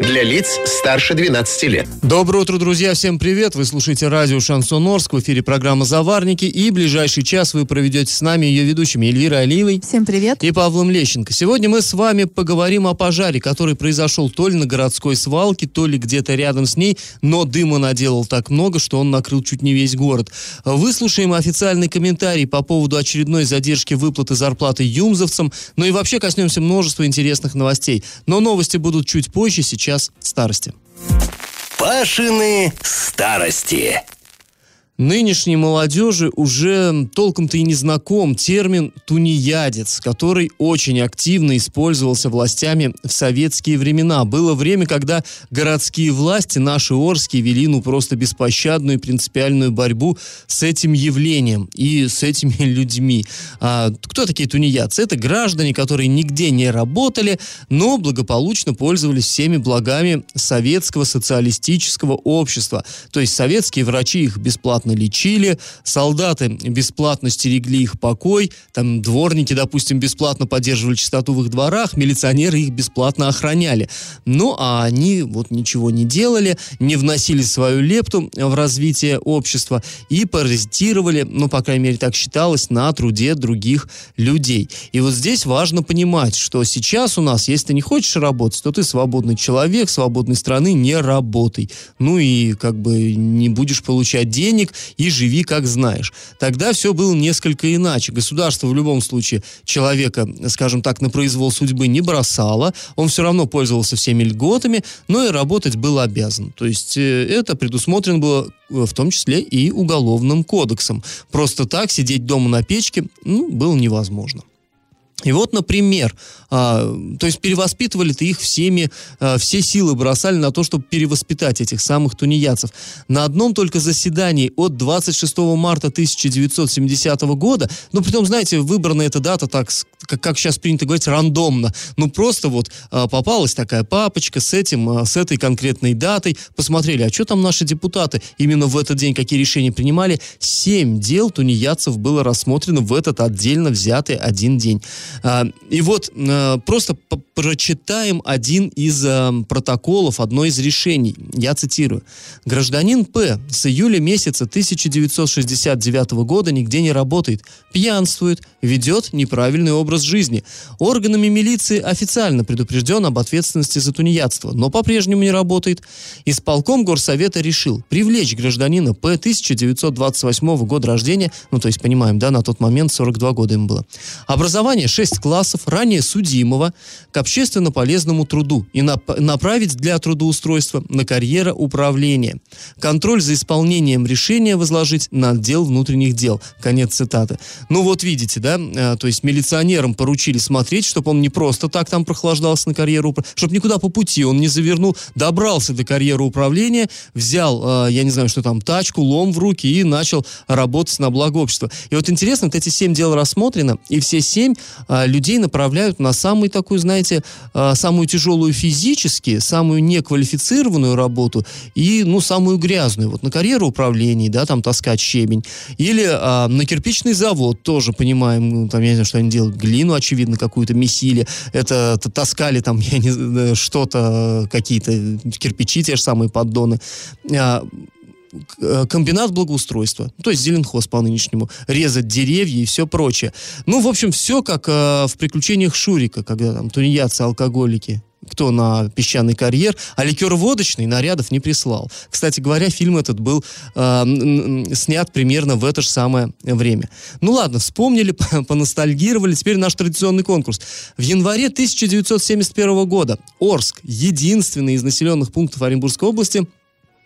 для лиц старше 12 лет. Доброе утро, друзья, всем привет. Вы слушаете радио Шансон Орск, в эфире программа «Заварники», и ближайший час вы проведете с нами ее ведущими Эльвирой Алиевой. Всем привет. И Павлом Лещенко. Сегодня мы с вами поговорим о пожаре, который произошел то ли на городской свалке, то ли где-то рядом с ней, но дыма наделал так много, что он накрыл чуть не весь город. Выслушаем официальный комментарий по поводу очередной задержки выплаты зарплаты юмзовцам, ну и вообще коснемся множества интересных новостей. Но новости будут чуть позже, сейчас час старости. Пашины старости. Нынешней молодежи уже толком-то и не знаком термин «тунеядец», который очень активно использовался властями в советские времена. Было время, когда городские власти, наши Орские, вели ну просто беспощадную и принципиальную борьбу с этим явлением и с этими людьми. А, кто такие тунеядцы? Это граждане, которые нигде не работали, но благополучно пользовались всеми благами советского социалистического общества. То есть советские врачи их бесплатно бесплатно лечили, солдаты бесплатно стерегли их покой, там дворники, допустим, бесплатно поддерживали чистоту в их дворах, милиционеры их бесплатно охраняли. Ну, а они вот ничего не делали, не вносили свою лепту в развитие общества и паразитировали, ну, по крайней мере, так считалось, на труде других людей. И вот здесь важно понимать, что сейчас у нас, если ты не хочешь работать, то ты свободный человек, свободной страны, не работай. Ну и как бы не будешь получать денег, и живи как знаешь. Тогда все было несколько иначе. Государство в любом случае человека, скажем так, на произвол судьбы не бросало, он все равно пользовался всеми льготами, но и работать был обязан. То есть э, это предусмотрено было э, в том числе и уголовным кодексом. Просто так сидеть дома на печке ну, было невозможно. И вот, например, а, то есть перевоспитывали-то их всеми, а, все силы бросали на то, чтобы перевоспитать этих самых тунеядцев. На одном только заседании от 26 марта 1970 года, ну, притом, знаете, выбрана эта дата так, как, как сейчас принято говорить, рандомно. Ну, просто вот а, попалась такая папочка с этим, а, с этой конкретной датой, посмотрели, а что там наши депутаты именно в этот день, какие решения принимали. Семь дел тунеядцев было рассмотрено в этот отдельно взятый один день. А, и вот а, просто прочитаем один из а, протоколов, одно из решений. Я цитирую. Гражданин П. с июля месяца 1969 года нигде не работает, пьянствует, ведет неправильный образ жизни. Органами милиции официально предупрежден об ответственности за тунеядство, но по-прежнему не работает. Исполком горсовета решил привлечь гражданина П. 1928 года рождения, ну то есть понимаем, да, на тот момент 42 года ему было. Образование 6 классов, ранее судимого, к общественно полезному труду и нап- направить для трудоустройства на карьера управления. Контроль за исполнением решения возложить на отдел внутренних дел. Конец цитаты. Ну вот видите, да, а, то есть милиционерам поручили смотреть, чтобы он не просто так там прохлаждался на карьеру, чтобы никуда по пути он не завернул, добрался до карьеры управления, взял, а, я не знаю, что там, тачку, лом в руки и начал работать на благо общества. И вот интересно, вот эти семь дел рассмотрено, и все семь а, людей направляют на самую такую, знаете, а, самую тяжелую физически, самую неквалифицированную работу и, ну, самую грязную. Вот на карьеру управления, да, там таскать щебень. Или а, на кирпичный завод, тоже понимаем, ну, там, я не знаю, что они делают, глину, очевидно, какую-то месили, это таскали там, я не что-то, какие-то кирпичи, те же самые поддоны. А, комбинат благоустройства, то есть зеленхоз по-нынешнему, резать деревья и все прочее. Ну, в общем, все как э, в «Приключениях Шурика», когда там тунеядцы, алкоголики, кто на песчаный карьер, а ликер водочный нарядов не прислал. Кстати говоря, фильм этот был э, снят примерно в это же самое время. Ну ладно, вспомнили, поностальгировали. Теперь наш традиционный конкурс. В январе 1971 года Орск, единственный из населенных пунктов Оренбургской области,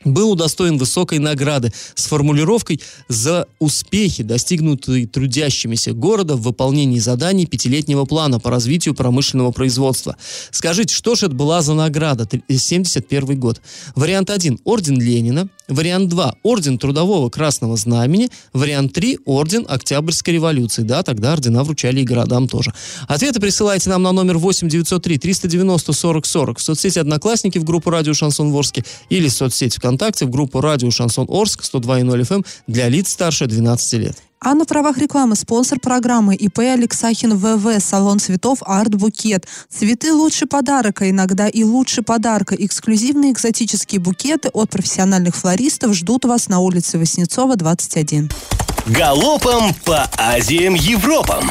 был удостоен высокой награды с формулировкой «За успехи, достигнутые трудящимися города в выполнении заданий пятилетнего плана по развитию промышленного производства». Скажите, что же это была за награда? 71 год. Вариант 1 – Орден Ленина. Вариант 2 – Орден Трудового Красного Знамени. Вариант 3 – Орден Октябрьской революции. Да, тогда ордена вручали и городам тоже. Ответы присылайте нам на номер 8 903 390 40 40 в соцсети «Одноклассники» в группу «Радио Шансон Ворске» или в соцсети ВКонтакте ВКонтакте в группу «Радио Шансон Орск» 102.0 FM эм для лиц старше 12 лет. А на правах рекламы спонсор программы ИП Алексахин ВВ, салон цветов Арт Букет. Цветы лучше подарка, иногда и лучше подарка. Эксклюзивные экзотические букеты от профессиональных флористов ждут вас на улице Воснецова, 21. Галопом по Азиям Европам!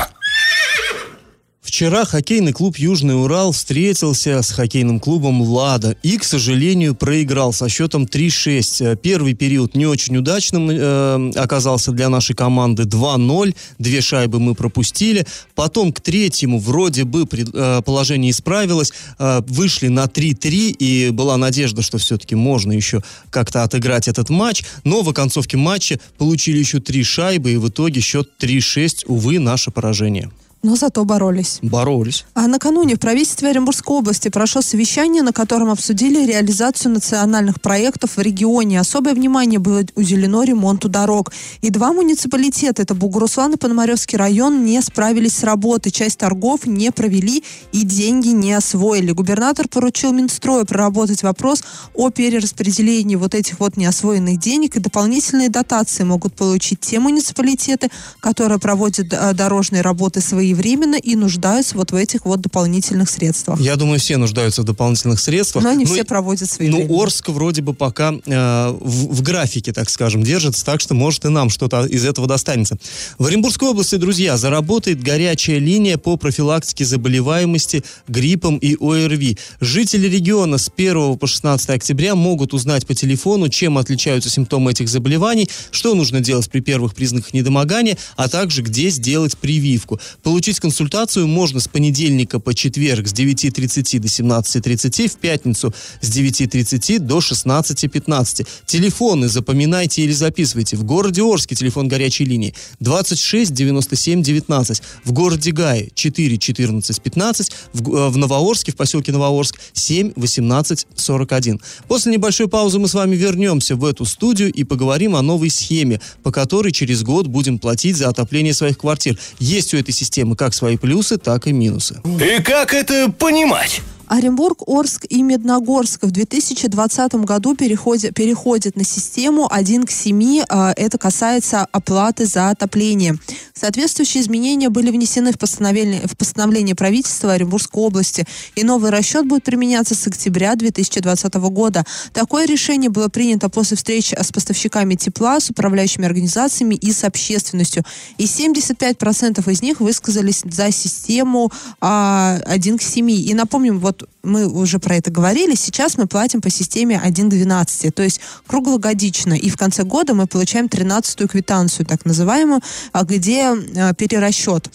Вчера хоккейный клуб «Южный Урал» встретился с хоккейным клубом «Лада» и, к сожалению, проиграл со счетом 3-6. Первый период не очень удачным э, оказался для нашей команды 2-0. Две шайбы мы пропустили. Потом к третьему вроде бы пред, э, положение исправилось. Э, вышли на 3-3 и была надежда, что все-таки можно еще как-то отыграть этот матч. Но в оконцовке матча получили еще три шайбы и в итоге счет 3-6. Увы, наше поражение но зато боролись. Боролись. А накануне в правительстве Оренбургской области прошло совещание, на котором обсудили реализацию национальных проектов в регионе. Особое внимание было уделено ремонту дорог. И два муниципалитета, это Бугуруслан и Пономаревский район, не справились с работой. Часть торгов не провели и деньги не освоили. Губернатор поручил Минстрою проработать вопрос о перераспределении вот этих вот неосвоенных денег и дополнительные дотации могут получить те муниципалитеты, которые проводят э, дорожные работы свои своевременно и нуждаются вот в этих вот дополнительных средствах. Я думаю, все нуждаются в дополнительных средствах. Но не ну, все проводят свои. Ну, Орск вроде бы пока э, в, в графике, так скажем, держится, так что может и нам что-то из этого достанется. В Оренбургской области, друзья, заработает горячая линия по профилактике заболеваемости гриппом и ОРВИ. Жители региона с 1 по 16 октября могут узнать по телефону, чем отличаются симптомы этих заболеваний, что нужно делать при первых признаках недомогания, а также где сделать прививку. Получить Получить консультацию можно с понедельника по четверг с 9.30 до 17.30, в пятницу с 9.30 до 16.15. Телефоны запоминайте или записывайте. В городе Орске телефон горячей линии 26 97 19. В городе Гае 4 14 15. В, э, в Новоорске, в поселке Новоорск 7 18 41. После небольшой паузы мы с вами вернемся в эту студию и поговорим о новой схеме, по которой через год будем платить за отопление своих квартир. Есть у этой системы как свои плюсы, так и минусы. И как это понимать? Оренбург, Орск и Медногорск в 2020 году переходят, переходят на систему 1 к 7. А, это касается оплаты за отопление. Соответствующие изменения были внесены в постановление, в постановление правительства Оренбургской области. И новый расчет будет применяться с октября 2020 года. Такое решение было принято после встречи с поставщиками тепла, с управляющими организациями и с общественностью. И 75% из них высказались за систему а, 1 к 7. И напомним, вот мы уже про это говорили, сейчас мы платим по системе 1 к 12, то есть круглогодично. И в конце года мы получаем 13-ю квитанцию, так называемую, а где э, перерасчет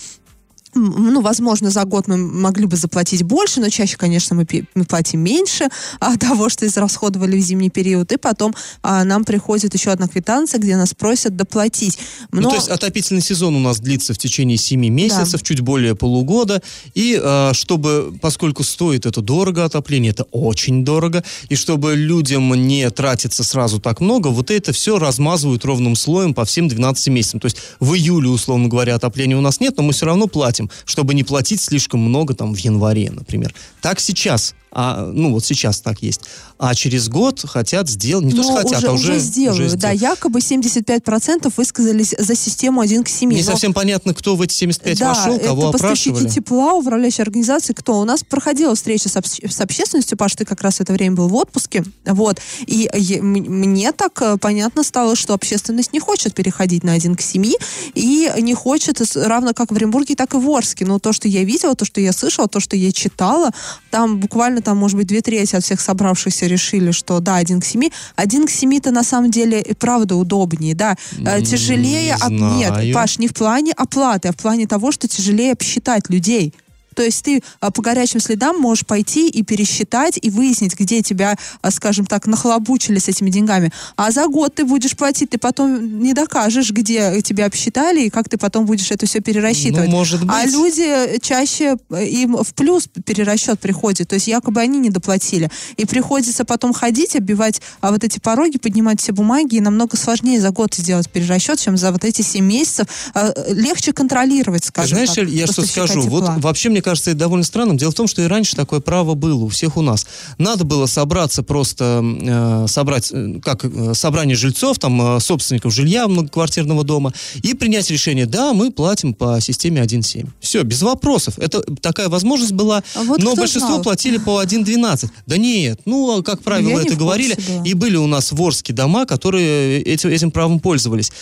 ну, возможно, за год мы могли бы заплатить больше, но чаще, конечно, мы, мы платим меньше а, того, что израсходовали в зимний период, и потом а, нам приходит еще одна квитанция, где нас просят доплатить. Но... Ну, то есть отопительный сезон у нас длится в течение 7 месяцев, да. чуть более полугода, и а, чтобы, поскольку стоит это дорого отопление, это очень дорого, и чтобы людям не тратиться сразу так много, вот это все размазывают ровным слоем по всем 12 месяцам. То есть в июле, условно говоря, отопления у нас нет, но мы все равно платим чтобы не платить слишком много там в январе, например. Так сейчас а, ну вот сейчас так есть. А через год хотят сделать, не Но то, что хотят, уже, а уже, уже сделают. Уже да, якобы 75% высказались за систему 1 к 7. Не Но... совсем понятно, кто в эти 75 да, вошел, кого это поставщики тепла, управляющие организации, кто. У нас проходила встреча с, об... с общественностью, Паш, ты как раз в это время был в отпуске, вот, и е... мне так э, понятно стало, что общественность не хочет переходить на 1 к 7, и не хочет, равно как в Оренбурге, так и в Орске. Но то, что я видела, то, что я слышала, то, что я читала, там буквально буквально там, может быть, две трети от всех собравшихся решили, что да, один к семи. Один к семи-то на самом деле и правда удобнее, да. Э, тяжелее... Не от... Нет, Паш, не в плане оплаты, а в плане того, что тяжелее обсчитать людей. То есть ты а, по горячим следам можешь пойти и пересчитать, и выяснить, где тебя, а, скажем так, нахлобучили с этими деньгами. А за год ты будешь платить, ты потом не докажешь, где тебя обсчитали, и как ты потом будешь это все перерасчитывать. Ну, может быть. А люди чаще э, им в плюс перерасчет приходит, то есть якобы они не доплатили. И приходится потом ходить, оббивать а вот эти пороги, поднимать все бумаги, и намного сложнее за год сделать перерасчет, чем за вот эти 7 месяцев. А, легче контролировать, скажем Знаешь, так, я что скажу, вот вообще, мне кажется, это довольно странным. Дело в том, что и раньше такое право было у всех у нас. Надо было собраться просто, э, собрать, э, как э, собрание жильцов, там, э, собственников жилья многоквартирного дома, и принять решение, да, мы платим по системе 1.7. Все, без вопросов. Это такая возможность была, А вот но большинство знал? платили по 1.12. Да нет, ну, как правило, Я это говорили. была. И были у нас ворские дома, которые этим, этим правом пользовались.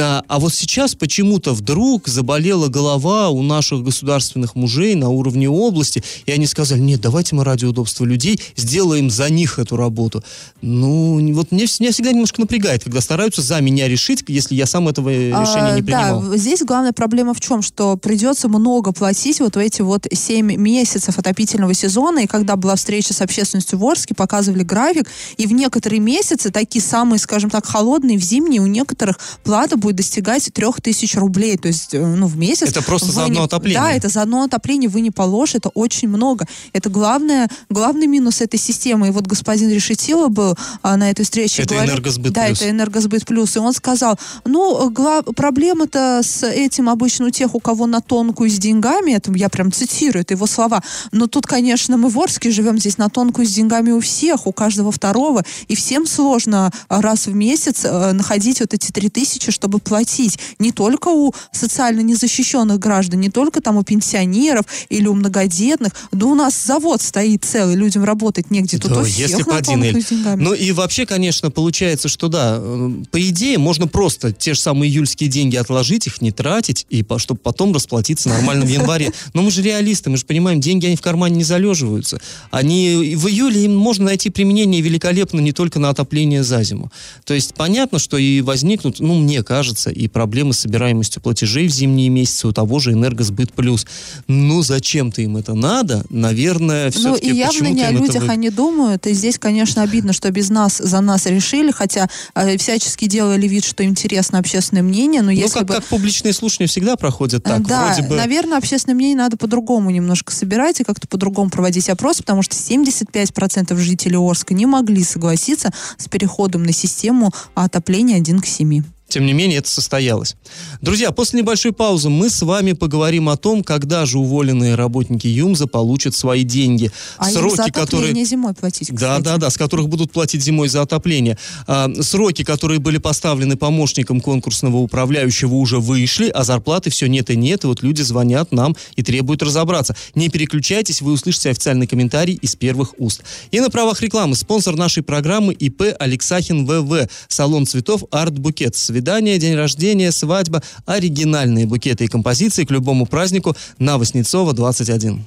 А, а вот сейчас почему-то вдруг заболела голова у наших государственных мужей на уровне области, и они сказали, нет, давайте мы ради удобства людей сделаем за них эту работу. Ну, вот мне, меня всегда немножко напрягает, когда стараются за меня решить, если я сам этого э, решения А, не принимал. Да, здесь главная проблема в чем, что придется много платить вот в эти вот 7 месяцев отопительного сезона, и когда была встреча с общественностью в Орске, показывали график, и в некоторые месяцы, такие самые, скажем так, холодные, в зимние, у некоторых плата будет достигать 3000 рублей, то есть, э, ну, в месяц. Это просто за одно не- отопление. Да, это за одно отопление вы не положите, это очень много. Это главное, главный минус этой системы. И вот господин Решетило был а, на этой встрече. Это говорил- «Энергосбыт Да, плюс». это энергосбыт плюс. И он сказал, ну, гла- проблема-то с этим обычно у тех, у кого на тонкую с деньгами, это я прям цитирую, это его слова. Но тут, конечно, мы в Орске живем, здесь на тонкую с деньгами у всех, у каждого второго, и всем сложно а, раз в месяц э, находить вот эти три тысячи, чтобы платить. Не только у социально незащищенных граждан, не только там у пенсионеров или у многодетных. Да у нас завод стоит целый, людям работать негде. Тут Да, у всех если по деньгами. Ну и вообще, конечно, получается, что да, э, по идее, можно просто те же самые июльские деньги отложить, их не тратить, и по, чтобы потом расплатиться нормально в январе. Но мы же реалисты, мы же понимаем, деньги, они в кармане не залеживаются. Они в июле им можно найти применение великолепно не только на отопление за зиму. То есть понятно, что и возникнут, ну, мне кажется, и проблемы с собираемостью платежей в зимние месяцы у того же «Энергосбыт плюс». Ну, зачем-то им это надо? Наверное, Ну все-таки и явно не о это людях вы- они думают. И здесь, конечно, обидно, что без нас за нас решили, хотя э, всячески делали вид, что интересно общественное мнение, но Ну, если как, бы... как публичные слушания всегда проходят так. Да, Вроде бы... наверное, общественное мнение надо по-другому немножко собирать и как-то по-другому проводить опрос, потому что 75% жителей Орска не могли согласиться с переходом на систему отопления 1 к 7. Тем не менее, это состоялось. Друзья, после небольшой паузы мы с вами поговорим о том, когда же уволенные работники ЮМЗа получат свои деньги. А Сроки, которые... зимой платить, Да, кстати. да, да, с которых будут платить зимой за отопление. А, сроки, которые были поставлены помощником конкурсного управляющего, уже вышли, а зарплаты все нет и нет. И вот люди звонят нам и требуют разобраться. Не переключайтесь, вы услышите официальный комментарий из первых уст. И на правах рекламы спонсор нашей программы ИП Алексахин ВВ. Салон цветов Арт Букет. Свидание, день рождения, свадьба. Оригинальные букеты и композиции к любому празднику на Воснецова 21.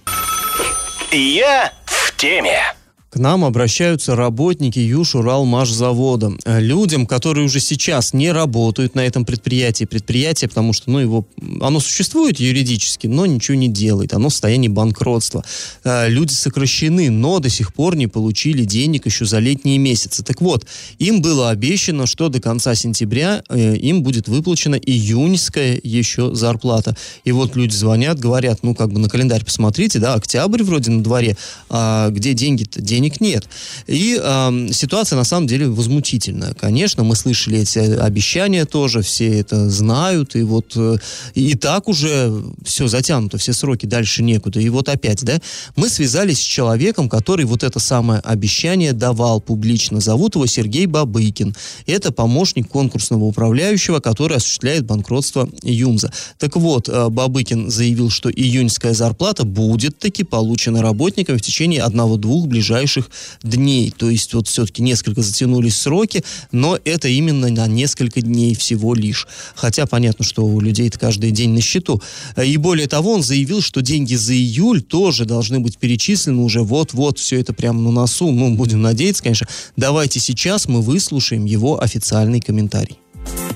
Я в теме. Нам обращаются работники Юж-Уралмашзавода. Э, Людям, которые уже сейчас не работают на этом предприятии. Предприятие, потому что ну, его, оно существует юридически, но ничего не делает. Оно в состоянии банкротства. Э, Люди сокращены, но до сих пор не получили денег еще за летние месяцы. Так вот, им было обещано, что до конца сентября э, им будет выплачена июньская еще зарплата. И вот люди звонят, говорят, ну как бы на календарь посмотрите, да, октябрь вроде на дворе, а где деньги-то? Денег нет. И ам, ситуация на самом деле возмутительная. Конечно, мы слышали эти обещания тоже, все это знают, и вот э, и так уже все затянуто, все сроки, дальше некуда. И вот опять, да, мы связались с человеком, который вот это самое обещание давал публично. Зовут его Сергей Бабыкин. Это помощник конкурсного управляющего, который осуществляет банкротство ЮМЗа. Так вот, э, Бабыкин заявил, что июньская зарплата будет таки получена работникам в течение одного-двух ближайших дней. То есть вот все-таки несколько затянулись сроки, но это именно на несколько дней всего лишь. Хотя понятно, что у людей это каждый день на счету. И более того, он заявил, что деньги за июль тоже должны быть перечислены уже вот-вот, все это прямо на носу. Ну, будем надеяться, конечно. Давайте сейчас мы выслушаем его официальный комментарий.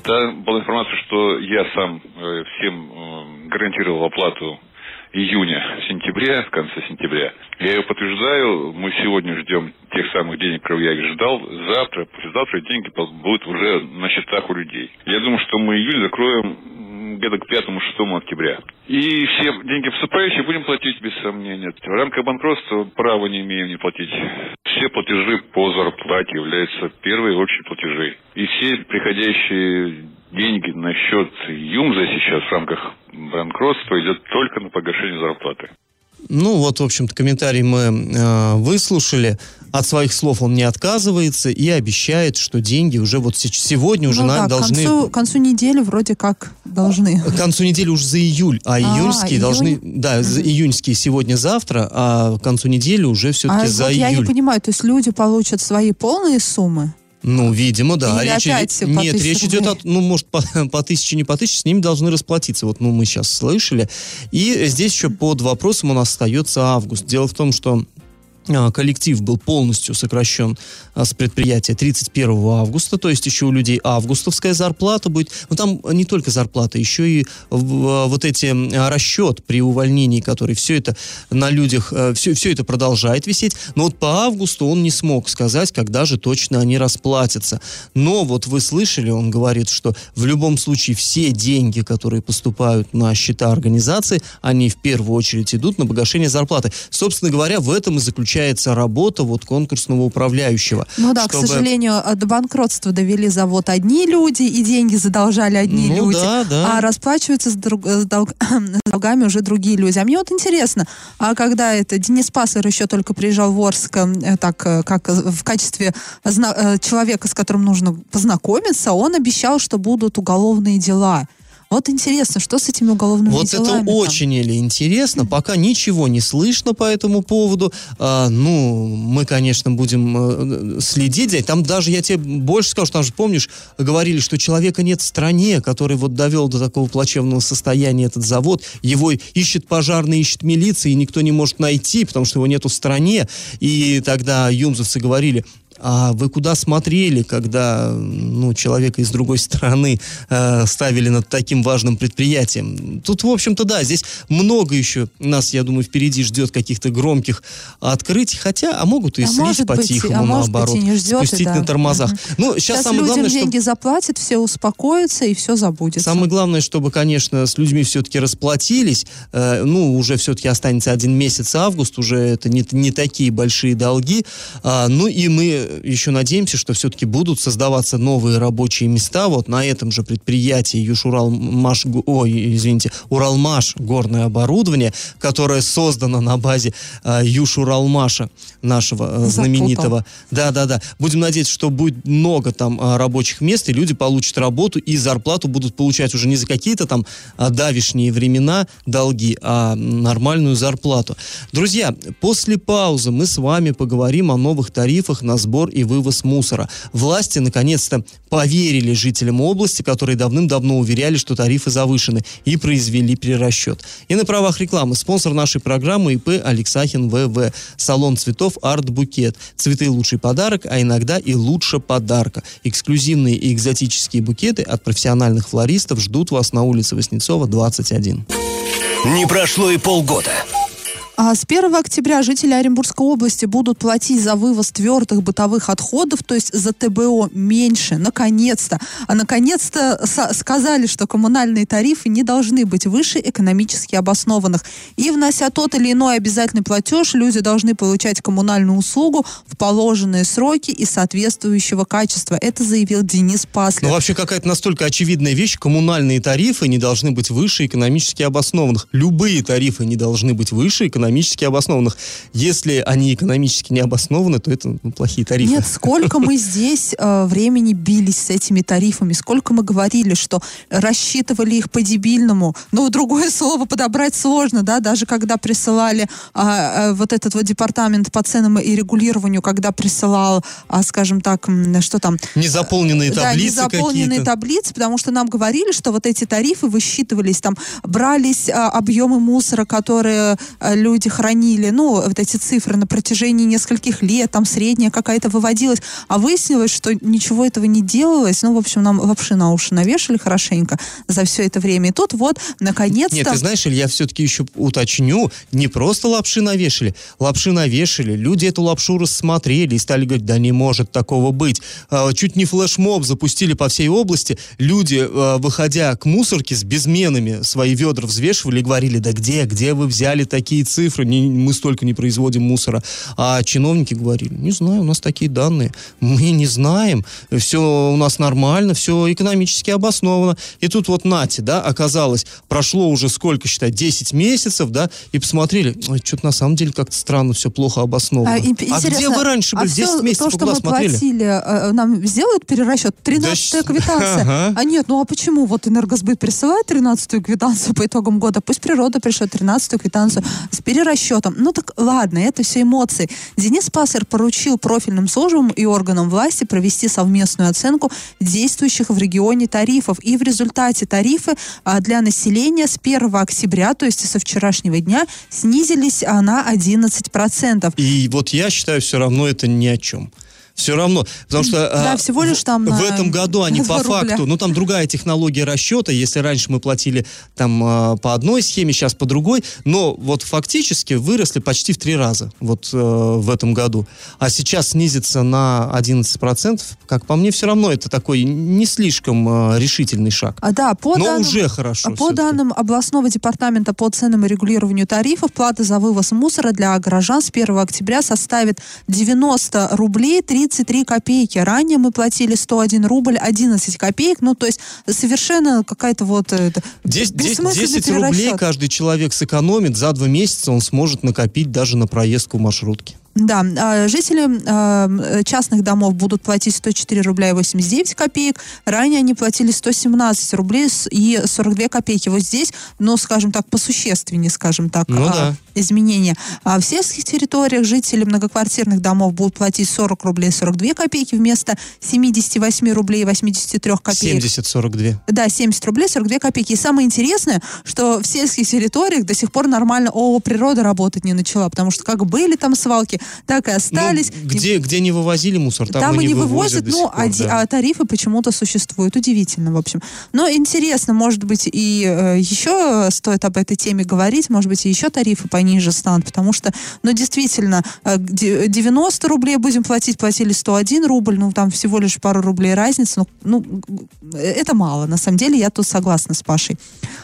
Да, была информация, что я сам э, всем э, гарантировал оплату июня, сентября, в конце сентября. Я ее подтверждаю, мы сегодня ждем тех самых денег, которые я их ждал. Завтра, послезавтра деньги будут уже на счетах у людей. Я думаю, что мы июль закроем где-то к 5-6 октября. И все деньги поступающие будем платить без сомнения. В рамках банкротства права не имеем не платить. Все платежи по зарплате являются первые общие платежи. И все приходящие деньги на счет ЮМЗа сейчас в рамках банкротства идет только на погашение зарплаты. Ну вот, в общем-то, комментарий мы э, выслушали. От своих слов он не отказывается и обещает, что деньги уже вот сегодня уже ну, да, должны... К концу, к концу недели вроде как должны. К концу недели уже за июль, а, а июньские июнь? должны... Да, за июньские сегодня-завтра, а к концу недели уже все-таки а за вот июль. я не понимаю, то есть люди получат свои полные суммы? Ну, видимо, да. Или речь опять идет, нет, речь идет о, ну, может, по, по тысяче, не по тысяче, с ними должны расплатиться. Вот, ну, мы сейчас слышали. И здесь еще под вопросом у нас остается август. Дело в том, что коллектив был полностью сокращен а, с предприятия 31 августа, то есть еще у людей августовская зарплата будет. Но там не только зарплата, еще и а, вот эти расчет при увольнении, который все это на людях, все, все это продолжает висеть. Но вот по августу он не смог сказать, когда же точно они расплатятся. Но вот вы слышали, он говорит, что в любом случае все деньги, которые поступают на счета организации, они в первую очередь идут на погашение зарплаты. Собственно говоря, в этом и заключается заключается работа вот конкурсного управляющего. Ну да, чтобы... к сожалению, до банкротства довели завод одни люди, и деньги задолжали одни ну, люди, да, да. а расплачиваются с, друг... с, долг... с долгами уже другие люди. А мне вот интересно, а когда это Денис Паслер еще только приезжал в Орск, э, так э, как в качестве зна... Э, человека, с которым нужно познакомиться, он обещал, что будут уголовные дела. Вот интересно, что с этими уголовными вот делами? Вот это там? очень или интересно. Пока ничего не слышно по этому поводу. А, ну, мы, конечно, будем э, следить. Там даже, я тебе больше скажу, там же, помнишь, говорили, что человека нет в стране, который вот довел до такого плачевного состояния этот завод. Его ищет пожарный, ищет милиция, и никто не может найти, потому что его нету в стране. И тогда юмзовцы говорили, а вы куда смотрели, когда ну, человека из другой страны э, ставили над таким важным предприятием? Тут, в общем-то, да, здесь много еще нас, я думаю, впереди ждет каких-то громких открытий, хотя, а могут и а слить по-тихому, а наоборот, быть, и не ждет, спустить да. на тормозах. Угу. Ну, сейчас, сейчас самое главное, деньги чтобы... заплатят, все успокоятся и все забудется. Самое главное, чтобы, конечно, с людьми все-таки расплатились. Э, ну, уже все-таки останется один месяц август, уже это не, не такие большие долги. А, ну, и мы еще надеемся, что все-таки будут создаваться новые рабочие места вот на этом же предприятии Южуралмаш, ой, извините, Уралмаш горное оборудование, которое создано на базе э, Южуралмаша нашего э, знаменитого. Да-да-да. Будем надеяться, что будет много там э, рабочих мест, и люди получат работу, и зарплату будут получать уже не за какие-то там э, давишние времена долги, а нормальную зарплату. Друзья, после паузы мы с вами поговорим о новых тарифах на сбор сбор и вывоз мусора. Власти наконец-то поверили жителям области, которые давным-давно уверяли, что тарифы завышены, и произвели перерасчет. И на правах рекламы спонсор нашей программы ИП Алексахин ВВ. Салон цветов Арт Букет. Цветы лучший подарок, а иногда и лучше подарка. Эксклюзивные и экзотические букеты от профессиональных флористов ждут вас на улице Воснецова, 21. Не прошло и полгода. А с 1 октября жители Оренбургской области будут платить за вывоз твердых бытовых отходов, то есть за ТБО меньше, наконец-то. А наконец-то сказали, что коммунальные тарифы не должны быть выше экономически обоснованных. И внося тот или иной обязательный платеж, люди должны получать коммунальную услугу в положенные сроки и соответствующего качества. Это заявил Денис Паслер. Ну, вообще какая-то настолько очевидная вещь. Коммунальные тарифы не должны быть выше экономически обоснованных. Любые тарифы не должны быть выше экономически экономически обоснованных. Если они экономически не обоснованы, то это ну, плохие тарифы. Нет, сколько мы здесь э, времени бились с этими тарифами, сколько мы говорили, что рассчитывали их по-дебильному. Ну, другое слово подобрать сложно, да, даже когда присылали а, а, вот этот вот департамент по ценам и регулированию, когда присылал, а, скажем так, что там... Незаполненные таблицы Да, незаполненные таблицы, потому что нам говорили, что вот эти тарифы высчитывались, там брались а, объемы мусора, которые люди люди хранили, ну, вот эти цифры на протяжении нескольких лет, там средняя какая-то выводилась, а выяснилось, что ничего этого не делалось. Ну, в общем, нам вообще на уши навешали хорошенько за все это время. И тут вот, наконец-то... Нет, ты знаешь, Иль, я все-таки еще уточню, не просто лапши навешали, лапши навешали, люди эту лапшу рассмотрели и стали говорить, да не может такого быть. А, чуть не флешмоб запустили по всей области, люди, а, выходя к мусорке с безменами, свои ведра взвешивали и говорили, да где, где вы взяли такие цифры, не, мы столько не производим мусора. А чиновники говорили, не знаю, у нас такие данные, мы не знаем, все у нас нормально, все экономически обосновано. И тут вот нате, да, оказалось, прошло уже сколько, считай, 10 месяцев, да, и посмотрели, что-то на самом деле как-то странно, все плохо обосновано. А, а где вы раньше были? А 10 месяцев то, что мы смотрели? платили, э, нам сделают перерасчет? 13-я квитанция. Ага. А нет, ну а почему? Вот Энергосбыт присылает 13-ю квитанцию по итогам года, пусть природа пришлет 13-ю квитанцию с перерасчетом. Ну так ладно, это все эмоции. Денис Пассер поручил профильным службам и органам власти провести совместную оценку действующих в регионе тарифов. И в результате тарифы а, для населения с 1 октября, то есть со вчерашнего дня, снизились а, на 11%. И вот я считаю, все равно это ни о чем все равно, потому что да, а, всего лишь там в, этом году они по рубля. факту, ну там другая технология расчета, если раньше мы платили там а, по одной схеме, сейчас по другой, но вот фактически выросли почти в три раза вот э, в этом году, а сейчас снизится на 11%, как по мне, все равно это такой не слишком э, решительный шаг. А, да, по но данным, уже хорошо. По данным областного департамента по ценам и регулированию тарифов, плата за вывоз мусора для горожан с 1 октября составит 90 рублей 30 33 копейки. Ранее мы платили 101 рубль 11 копеек. Ну, то есть совершенно какая-то вот... Э, это, 10, 10 рублей каждый человек сэкономит. За два месяца он сможет накопить даже на проездку в маршрутке. Да, а, жители а, частных домов будут платить 104 рубля и 89 копеек. Ранее они платили 117 рублей и 42 копейки. Вот здесь, ну, скажем так, посущественнее, скажем так, ну, а, да. изменения. А в сельских территориях жители многоквартирных домов будут платить 40 рублей и 42 копейки вместо 78 рублей и 83 копеек. 70-42. Да, 70 рублей 42 копейки. И самое интересное, что в сельских территориях до сих пор нормально ООО «Природа» работать не начала, потому что как были там свалки, так и остались. Ну, где, где не вывозили мусор, там, там и не вывозят, ну, пор, а, да. а тарифы почему-то существуют. Удивительно, в общем. Но интересно, может быть, и э, еще стоит об этой теме говорить, может быть, и еще тарифы пониже станут, потому что, ну, действительно, 90 э, рублей будем платить, платили 101 рубль, ну, там всего лишь пару рублей разница, ну, ну это мало, на самом деле, я тут согласна с Пашей.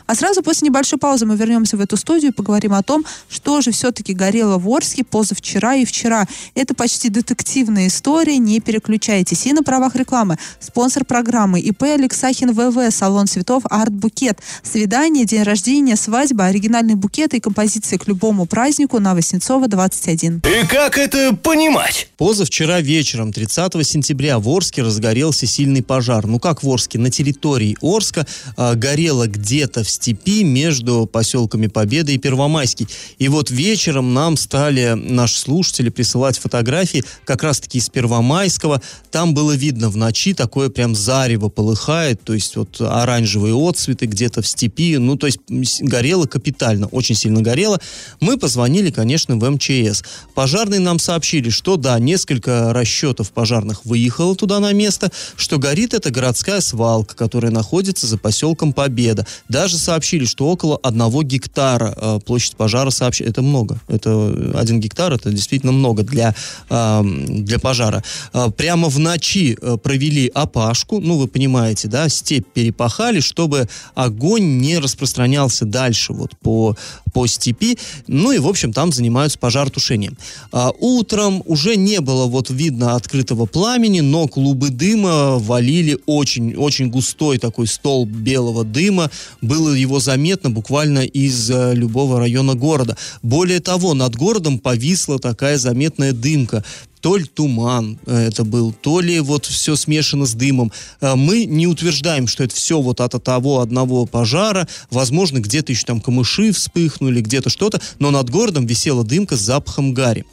А сразу после небольшой паузы мы вернемся в эту студию и поговорим о том, что же все-таки горело в Орске позавчера и вчера. Это почти детективная история, не переключайтесь. И на правах рекламы. Спонсор программы ИП Алексахин ВВ, салон цветов Арт Букет. Свидание, день рождения, свадьба, оригинальные букеты и композиции к любому празднику на Воснецова 21. И как это понимать? Позавчера вечером, 30 сентября, в Орске разгорелся сильный пожар. Ну как в Орске? На территории Орска э, горело где-то в степи между поселками Победа и Первомайский. И вот вечером нам стали наши слушатели присылать фотографии как раз-таки из Первомайского. Там было видно в ночи такое прям зарево полыхает, то есть вот оранжевые отцветы где-то в степи. Ну, то есть горело капитально, очень сильно горело. Мы позвонили, конечно, в МЧС. Пожарные нам сообщили, что да, несколько расчетов пожарных выехало туда на место, что горит это городская свалка, которая находится за поселком Победа. Даже сообщили, что около одного гектара э, площадь пожара сообщили. Это много. Это один гектар, это действительно много для, для пожара. Э, прямо в ночи э, провели опашку, ну, вы понимаете, да, степь перепахали, чтобы огонь не распространялся дальше вот по, по степи. Ну и, в общем, там занимаются пожаротушением. А, утром уже не было вот видно открытого пламени, но клубы дыма валили очень, очень густой такой столб белого дыма. Было его заметно буквально из э, любого района города. Более того, над городом повисла такая заметная дымка. То ли туман э, это был, то ли вот все смешано с дымом. Э, мы не утверждаем, что это все вот от того одного пожара. Возможно, где-то еще там камыши вспыхнули, где-то что-то, но над городом висела дымка с запахом гари.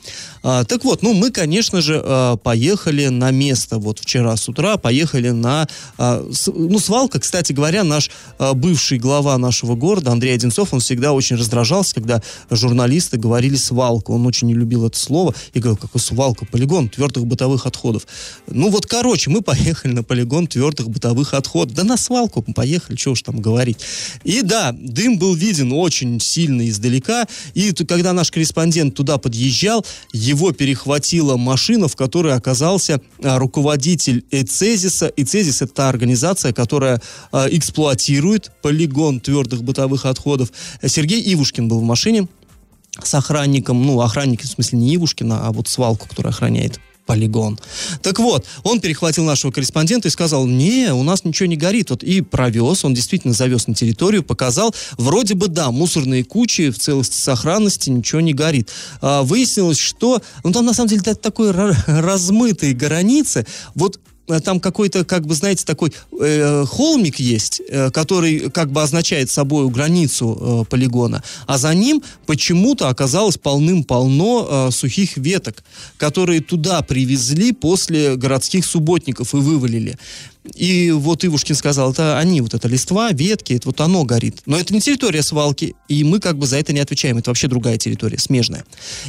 А, так вот, ну, мы, конечно же, а, поехали на место. Вот вчера с утра поехали на... Ну, свалка, кстати говоря, наш бывший глава нашего города, Андрей Одинцов, он всегда очень раздражался, когда журналисты говорили «свалка». Он очень не любил это слово и говорил, какой свалка, полигон твердых бытовых отходов. Ну, вот, короче, мы поехали на полигон твердых бытовых отходов. Да на свалку мы поехали, что уж там говорить. И да, дым был виден очень сильно издалека. И когда наш корреспондент туда подъезжал, его перехватила машина, в которой оказался а, руководитель Эцезиса. Эцезис — это та организация, которая а, эксплуатирует полигон твердых бытовых отходов. Сергей Ивушкин был в машине с охранником, ну, охранник, в смысле, не Ивушкина, а вот свалку, которая охраняет полигон. Так вот, он перехватил нашего корреспондента и сказал, не, у нас ничего не горит. Вот и провез, он действительно завез на территорию, показал, вроде бы да, мусорные кучи в целости сохранности, ничего не горит. А, выяснилось, что, ну там на самом деле такой размытые границы, вот там какой-то, как бы, знаете, такой э, холмик есть, э, который как бы означает собой границу э, полигона, а за ним почему-то оказалось полным-полно э, сухих веток, которые туда привезли после городских субботников и вывалили. И вот Ивушкин сказал, это они, вот это листва, ветки, это вот оно горит. Но это не территория свалки, и мы как бы за это не отвечаем. Это вообще другая территория, смежная.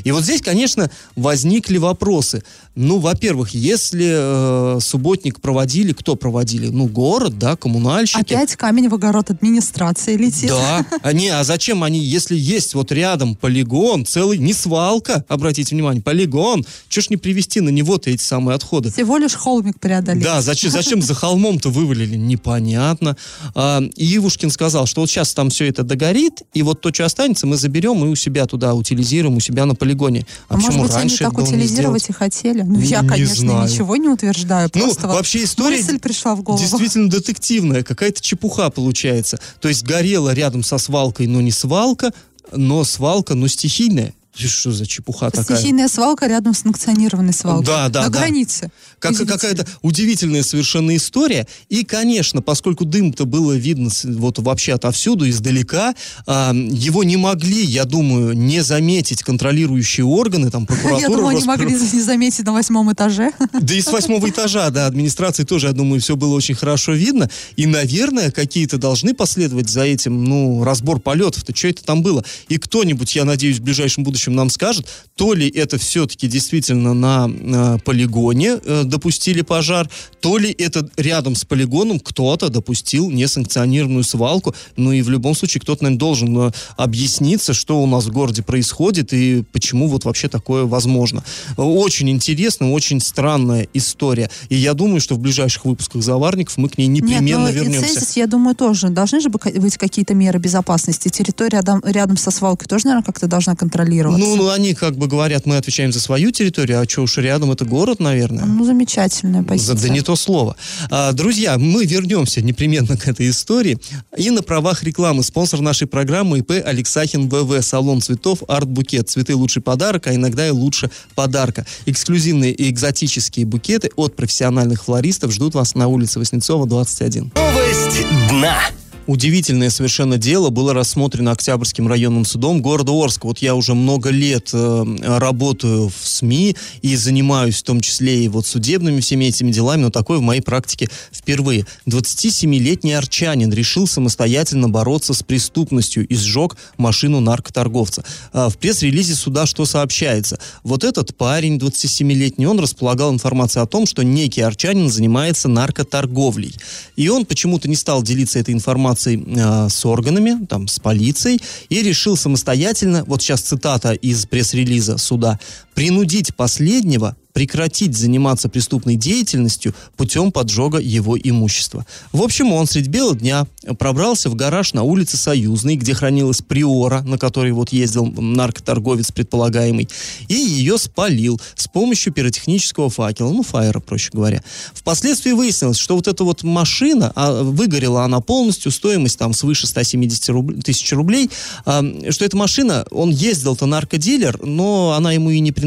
И вот здесь, конечно, возникли вопросы. Ну, во-первых, если э, субботник проводили, кто проводили? Ну, город, да, коммунальщики. Опять камень в огород администрации летит. Да. А, не, а зачем они, если есть вот рядом полигон, целый, не свалка, обратите внимание, полигон, что ж не привезти на него-то эти самые отходы? Всего лишь холмик преодолеть. Да, зачем, зачем за холмом-то вывалили, непонятно. А, и Ивушкин сказал, что вот сейчас там все это догорит, и вот то, что останется, мы заберем и у себя туда утилизируем, у себя на полигоне. А, а может быть, они так утилизировать и хотели? Ну, я, не конечно, знаю. ничего не утверждаю. Ну, просто ну, вообще история мысль пришла в голову. действительно детективная, какая-то чепуха получается. То есть горела рядом со свалкой, но не свалка, но свалка, но стихийная. Что за чепуха такая? Стихийная свалка рядом с санкционированной свалкой. Да, да, На да. границе. Как, какая-то удивительная совершенно история. И, конечно, поскольку дым-то было видно вот вообще отовсюду, издалека, а, его не могли, я думаю, не заметить контролирующие органы, там, прокуратура. Я думаю, они могли не заметить на восьмом этаже. Да и с восьмого этажа, да, администрации тоже, я думаю, все было очень хорошо видно. И, наверное, какие-то должны последовать за этим, ну, разбор полетов-то, что это там было. И кто-нибудь, я надеюсь, в ближайшем будущем нам скажет, то ли это все-таки действительно на, на полигоне э, допустили пожар, то ли это рядом с полигоном кто-то допустил несанкционированную свалку. Ну и в любом случае кто-то, наверное, должен э, объясниться, что у нас в городе происходит и почему вот вообще такое возможно. Очень интересно, очень странная история. И я думаю, что в ближайших выпусках «Заварников» мы к ней непременно Нет, вернемся. Цезис, я думаю, тоже. Должны же быть какие-то меры безопасности. Территория рядом со свалкой тоже, наверное, как-то должна контролироваться. Ну, ну, они как бы говорят, мы отвечаем за свою территорию, а что уж рядом, это город, наверное. Ну, замечательная позиция. Да не то слово. А, друзья, мы вернемся непременно к этой истории. И на правах рекламы спонсор нашей программы ИП Алексахин ВВ. Салон цветов Арт-букет. Цветы лучший подарок, а иногда и лучше подарка. Эксклюзивные и экзотические букеты от профессиональных флористов ждут вас на улице Васнецова, 21. Новость дна. Удивительное совершенно дело было рассмотрено Октябрьским районным судом города Орска. Вот я уже много лет э, работаю в СМИ и занимаюсь в том числе и вот судебными всеми этими делами, но такое в моей практике впервые. 27-летний арчанин решил самостоятельно бороться с преступностью и сжег машину наркоторговца. Э, в пресс-релизе суда что сообщается? Вот этот парень, 27-летний, он располагал информацией о том, что некий арчанин занимается наркоторговлей. И он почему-то не стал делиться этой информацией информацией э, с органами, там, с полицией, и решил самостоятельно, вот сейчас цитата из пресс-релиза суда, принудить последнего прекратить заниматься преступной деятельностью путем поджога его имущества. В общем, он средь бела дня пробрался в гараж на улице Союзной, где хранилась приора, на которой вот ездил наркоторговец предполагаемый, и ее спалил с помощью пиротехнического факела, ну, фаера, проще говоря. Впоследствии выяснилось, что вот эта вот машина, а, выгорела она полностью, стоимость там свыше 170 руб... тысяч рублей, а, что эта машина, он ездил-то наркодилер, но она ему и не принадлежала.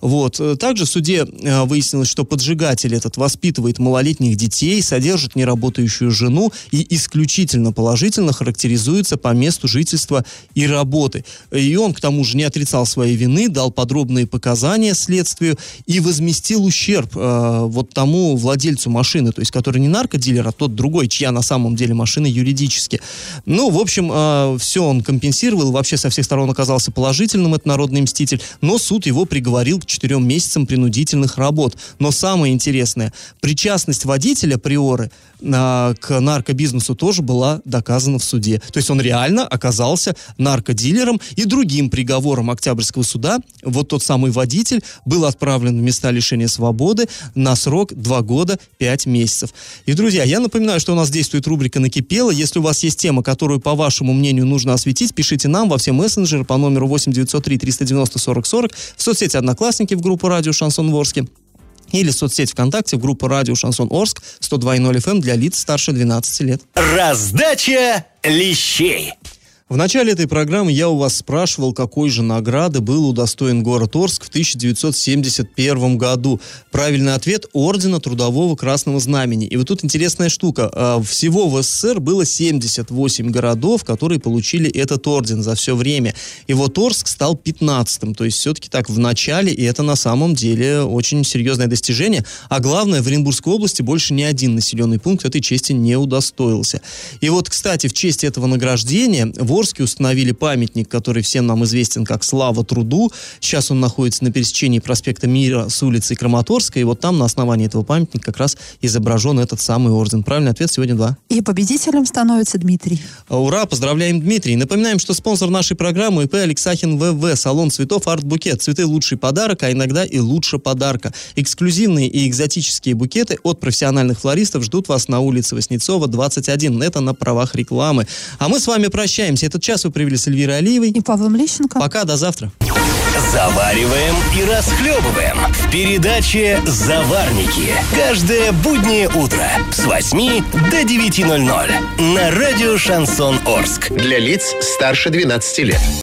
Вот э, также в суде э, выяснилось, что поджигатель этот воспитывает малолетних детей, содержит неработающую жену и исключительно положительно характеризуется по месту жительства и работы. И он, к тому же, не отрицал своей вины, дал подробные показания следствию и возместил ущерб э, вот тому владельцу машины, то есть который не наркодилер, а тот другой, чья на самом деле машина юридически. Ну, в общем, э, все он компенсировал, вообще со всех сторон оказался положительным, это народный мститель, но суд его приговорил к четырем месяцам принудительных работ. Но самое интересное, причастность водителя Приоры а, к наркобизнесу тоже была доказана в суде. То есть он реально оказался наркодилером и другим приговором Октябрьского суда, вот тот самый водитель был отправлен в места лишения свободы на срок 2 года 5 месяцев. И, друзья, я напоминаю, что у нас действует рубрика «Накипело». Если у вас есть тема, которую, по вашему мнению, нужно осветить, пишите нам во все мессенджеры по номеру 8 903 390 40 40 в соцсети «Одноклассники» в группу «Радио Шансон Ворске» или соцсеть ВКонтакте в группу «Радио Шансон Орск» 102.0 FM для лиц старше 12 лет. Раздача лещей. В начале этой программы я у вас спрашивал, какой же награды был удостоен город Орск в 1971 году. Правильный ответ – Ордена Трудового Красного Знамени. И вот тут интересная штука. А, всего в СССР было 78 городов, которые получили этот орден за все время. И вот Орск стал 15-м. То есть все-таки так в начале, и это на самом деле очень серьезное достижение. А главное, в Оренбургской области больше ни один населенный пункт этой чести не удостоился. И вот, кстати, в честь этого награждения в Орске установили памятник, который всем нам известен как «Слава труду». Сейчас он находится на пересечении проспекта Мира с улицей Краматорска, и вот там на основании этого памятника как раз изображен этот самый орден. Правильный ответ сегодня два. И победителем становится Дмитрий. А, ура, поздравляем Дмитрий. Напоминаем, что спонсор нашей программы ИП Алексахин ВВ, салон цветов Арт-букет. Цветы лучший подарок, а иногда и лучше подарка. Эксклюзивные и экзотические букеты от профессиональных флористов ждут вас на улице Воснецова, 21. Это на правах рекламы. А мы с вами прощаемся. Этот час вы провели с Эльвирой Алиевой. И Павлом Лещенко. Пока, до завтра. Завариваем и расхлебываем в передаче «Заварники». Каждое буднее утро с 8 до 9.00 на радио «Шансон Орск». Для лиц старше 12 лет.